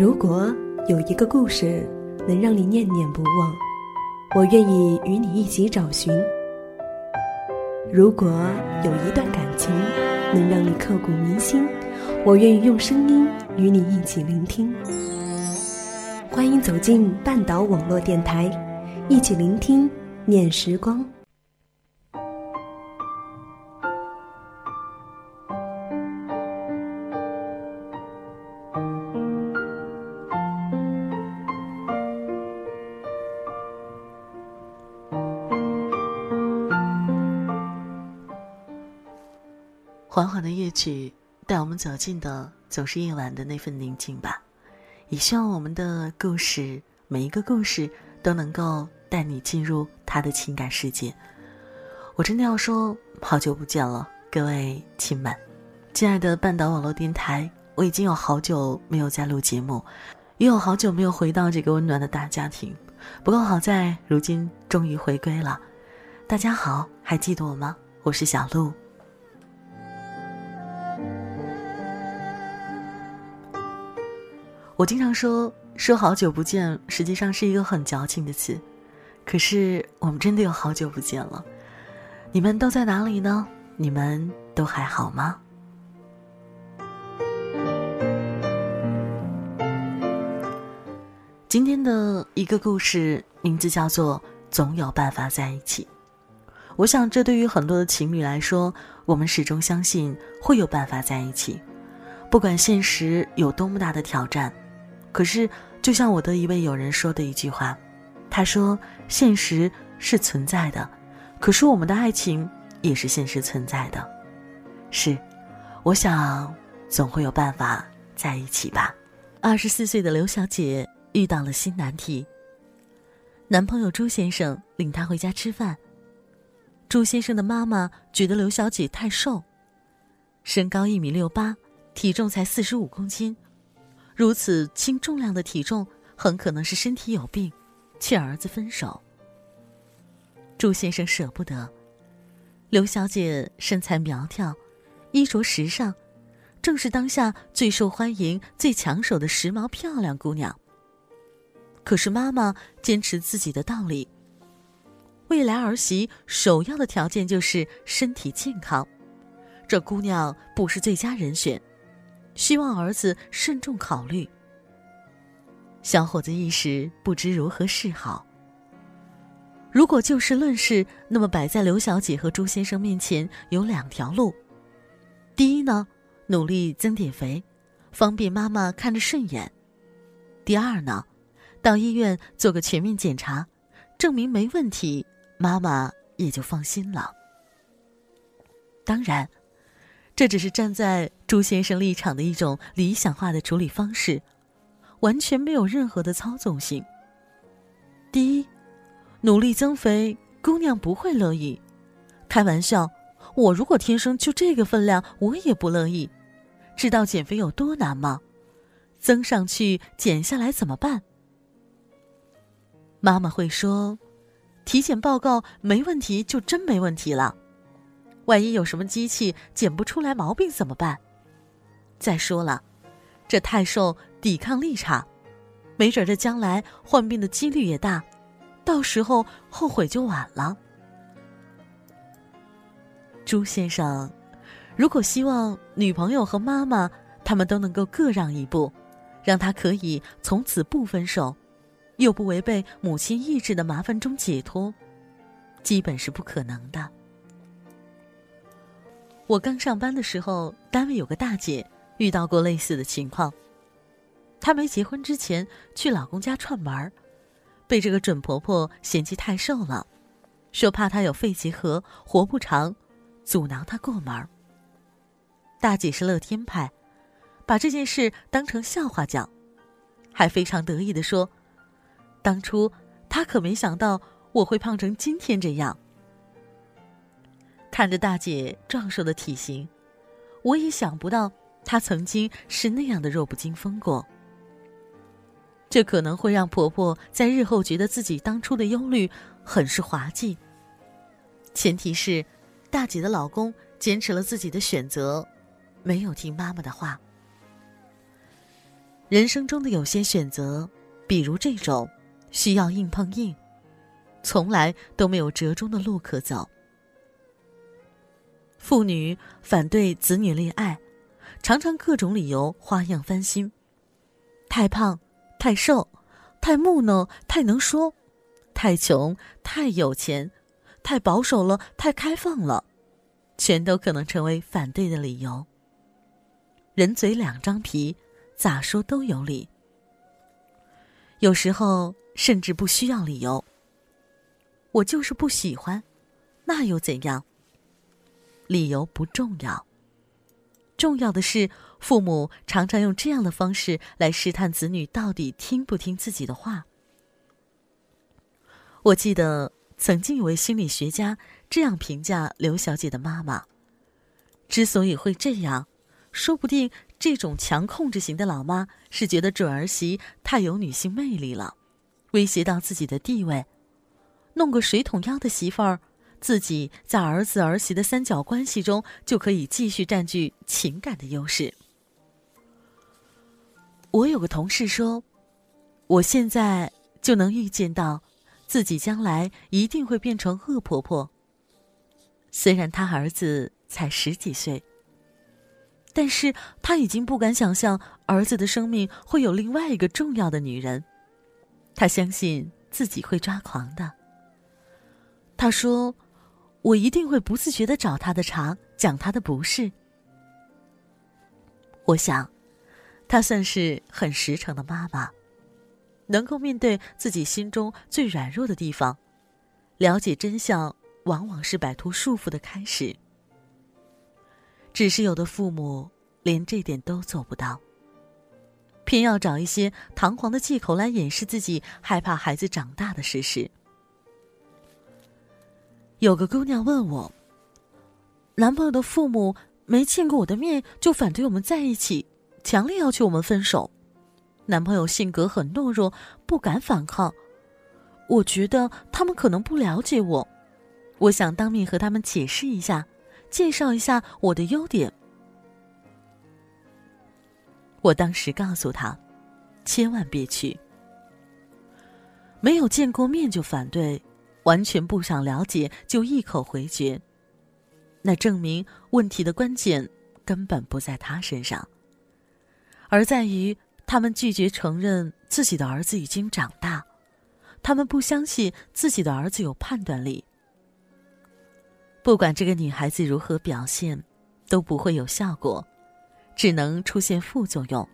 如果有一个故事能让你念念不忘，我愿意与你一起找寻；如果有一段感情能让你刻骨铭心，我愿意用声音与你一起聆听。欢迎走进半岛网络电台，一起聆听念时光。缓缓的乐曲带我们走进的总是夜晚的那份宁静吧。也希望我们的故事，每一个故事都能够带你进入他的情感世界。我真的要说，好久不见了，各位亲们，亲爱的半岛网络电台，我已经有好久没有再录节目，也有好久没有回到这个温暖的大家庭。不过好在如今终于回归了。大家好，还记得我吗？我是小鹿。我经常说说好久不见，实际上是一个很矫情的词。可是我们真的有好久不见了，你们都在哪里呢？你们都还好吗？今天的一个故事名字叫做《总有办法在一起》。我想，这对于很多的情侣来说，我们始终相信会有办法在一起，不管现实有多么大的挑战。可是，就像我的一位友人说的一句话，他说：“现实是存在的，可是我们的爱情也是现实存在的。”是，我想总会有办法在一起吧。二十四岁的刘小姐遇到了新难题。男朋友朱先生领她回家吃饭。朱先生的妈妈觉得刘小姐太瘦，身高一米六八，体重才四十五公斤。如此轻重量的体重，很可能是身体有病，劝儿子分手。朱先生舍不得，刘小姐身材苗条，衣着时尚，正是当下最受欢迎、最抢手的时髦漂亮姑娘。可是妈妈坚持自己的道理，未来儿媳首要的条件就是身体健康，这姑娘不是最佳人选。希望儿子慎重考虑。小伙子一时不知如何是好。如果就事论事，那么摆在刘小姐和朱先生面前有两条路：第一呢，努力增点肥，方便妈妈看着顺眼；第二呢，到医院做个全面检查，证明没问题，妈妈也就放心了。当然。这只是站在朱先生立场的一种理想化的处理方式，完全没有任何的操纵性。第一，努力增肥，姑娘不会乐意。开玩笑，我如果天生就这个分量，我也不乐意。知道减肥有多难吗？增上去，减下来怎么办？妈妈会说，体检报告没问题，就真没问题了。万一有什么机器检不出来毛病怎么办？再说了，这太瘦，抵抗力差，没准这将来患病的几率也大，到时候后悔就晚了。朱先生，如果希望女朋友和妈妈他们都能够各让一步，让他可以从此不分手，又不违背母亲意志的麻烦中解脱，基本是不可能的。我刚上班的时候，单位有个大姐遇到过类似的情况。她没结婚之前去老公家串门儿，被这个准婆婆嫌弃太瘦了，说怕她有肺结核活不长，阻挠她过门儿。大姐是乐天派，把这件事当成笑话讲，还非常得意的说：“当初她可没想到我会胖成今天这样。”看着大姐壮硕的体型，我也想不到她曾经是那样的弱不禁风过。这可能会让婆婆在日后觉得自己当初的忧虑很是滑稽。前提是，大姐的老公坚持了自己的选择，没有听妈妈的话。人生中的有些选择，比如这种，需要硬碰硬，从来都没有折中的路可走。妇女反对子女恋爱，常常各种理由花样翻新：太胖、太瘦、太木讷、太能说、太穷、太有钱、太保守了、太开放了，全都可能成为反对的理由。人嘴两张皮，咋说都有理。有时候甚至不需要理由。我就是不喜欢，那又怎样？理由不重要，重要的是父母常常用这样的方式来试探子女到底听不听自己的话。我记得曾经有位心理学家这样评价刘小姐的妈妈：之所以会这样，说不定这种强控制型的老妈是觉得准儿媳太有女性魅力了，威胁到自己的地位，弄个水桶腰的媳妇儿。自己在儿子儿媳的三角关系中，就可以继续占据情感的优势。我有个同事说，我现在就能预见到，自己将来一定会变成恶婆婆。虽然他儿子才十几岁，但是他已经不敢想象儿子的生命会有另外一个重要的女人。他相信自己会抓狂的。他说。我一定会不自觉的找他的茬，讲他的不是。我想，她算是很实诚的妈妈，能够面对自己心中最软弱的地方，了解真相，往往是摆脱束缚的开始。只是有的父母连这点都做不到，偏要找一些堂皇的借口来掩饰自己害怕孩子长大的事实。有个姑娘问我：“男朋友的父母没见过我的面就反对我们在一起，强烈要求我们分手。男朋友性格很懦弱，不敢反抗。我觉得他们可能不了解我，我想当面和他们解释一下，介绍一下我的优点。”我当时告诉他：“千万别去，没有见过面就反对。”完全不想了解就一口回绝，那证明问题的关键根本不在他身上，而在于他们拒绝承认自己的儿子已经长大，他们不相信自己的儿子有判断力。不管这个女孩子如何表现，都不会有效果，只能出现副作用，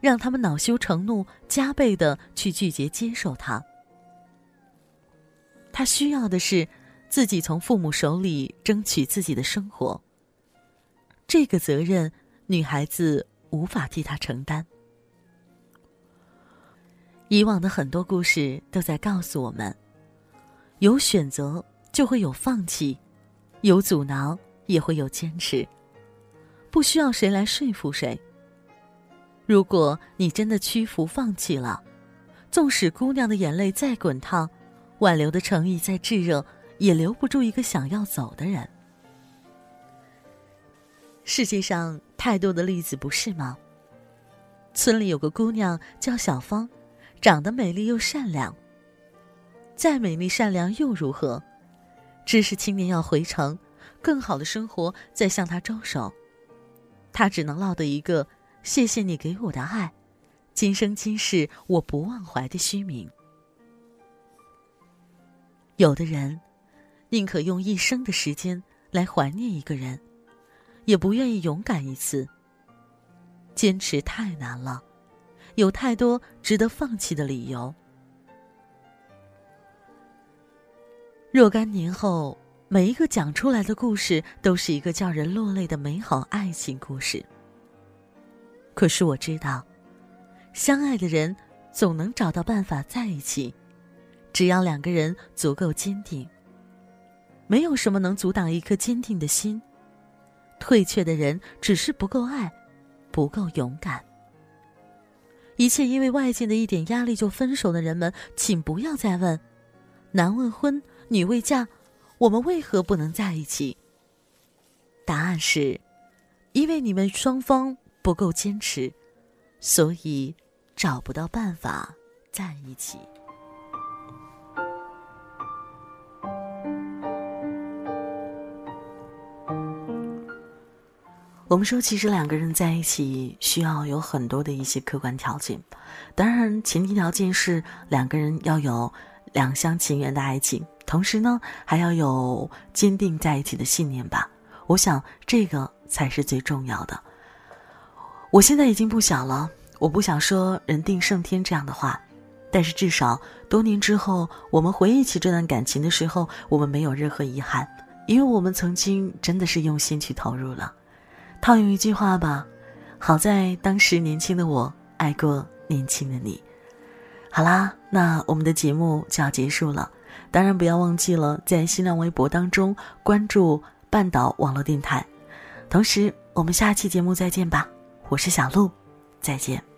让他们恼羞成怒，加倍的去拒绝接受他。他需要的是自己从父母手里争取自己的生活。这个责任，女孩子无法替他承担。以往的很多故事都在告诉我们：有选择就会有放弃，有阻挠也会有坚持，不需要谁来说服谁。如果你真的屈服放弃了，纵使姑娘的眼泪再滚烫。挽留的诚意再炙热，也留不住一个想要走的人。世界上太多的例子，不是吗？村里有个姑娘叫小芳，长得美丽又善良。再美丽善良又如何？知识青年要回城，更好的生活在向她招手，她只能落得一个“谢谢你给我的爱，今生今世我不忘怀”的虚名。有的人，宁可用一生的时间来怀念一个人，也不愿意勇敢一次。坚持太难了，有太多值得放弃的理由。若干年后，每一个讲出来的故事，都是一个叫人落泪的美好爱情故事。可是我知道，相爱的人总能找到办法在一起。只要两个人足够坚定，没有什么能阻挡一颗坚定的心。退却的人只是不够爱，不够勇敢。一切因为外界的一点压力就分手的人们，请不要再问：男未婚，女未嫁，我们为何不能在一起？答案是，因为你们双方不够坚持，所以找不到办法在一起。我们说，其实两个人在一起需要有很多的一些客观条件，当然前提条件是两个人要有两厢情愿的爱情，同时呢还要有坚定在一起的信念吧。我想这个才是最重要的。我现在已经不小了，我不想说“人定胜天”这样的话，但是至少多年之后，我们回忆起这段感情的时候，我们没有任何遗憾，因为我们曾经真的是用心去投入了。套用一句话吧，好在当时年轻的我爱过年轻的你。好啦，那我们的节目就要结束了，当然不要忘记了在新浪微博当中关注半岛网络电台。同时，我们下期节目再见吧，我是小鹿，再见。